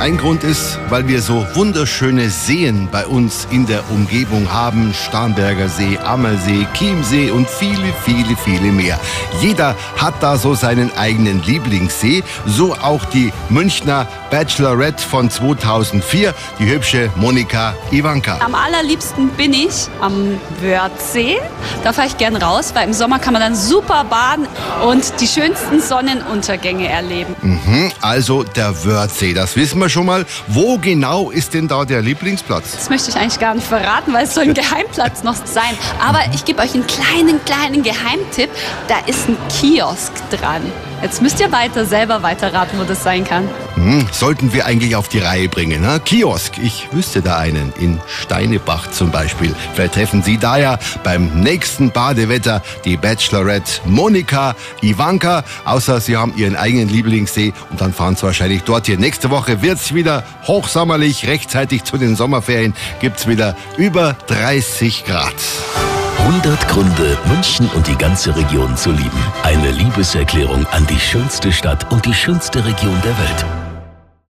ein Grund ist, weil wir so wunderschöne Seen bei uns in der Umgebung haben. Starnberger See, Ammersee, Chiemsee und viele, viele, viele mehr. Jeder hat da so seinen eigenen Lieblingssee. So auch die Münchner Bachelorette von 2004, die hübsche Monika Ivanka. Am allerliebsten bin ich am Wörthsee. Da fahre ich gern raus, weil im Sommer kann man dann super baden und die schönsten Sonnenuntergänge erleben. Mhm, also der Wörthsee, das wissen wir schon mal. Wo genau ist denn da der Lieblingsplatz? Das möchte ich eigentlich gar nicht verraten, weil es soll ein Geheimplatz noch sein. Aber ich gebe euch einen kleinen, kleinen Geheimtipp. Da ist ein Kiosk dran. Jetzt müsst ihr weiter selber weiterraten, wo das sein kann. Hm, sollten wir eigentlich auf die Reihe bringen. Ne? Kiosk, ich wüsste da einen. In Steinebach zum Beispiel. Vielleicht treffen Sie da ja beim nächsten Badewetter die Bachelorette Monika Ivanka. Außer Sie haben Ihren eigenen Lieblingssee und dann fahren Sie wahrscheinlich dort hier. Nächste Woche wird's wieder hochsommerlich. Rechtzeitig zu den Sommerferien gibt's wieder über 30 Grad. 100 Gründe, München und die ganze Region zu lieben. Eine Liebeserklärung an die schönste Stadt und die schönste Region der Welt.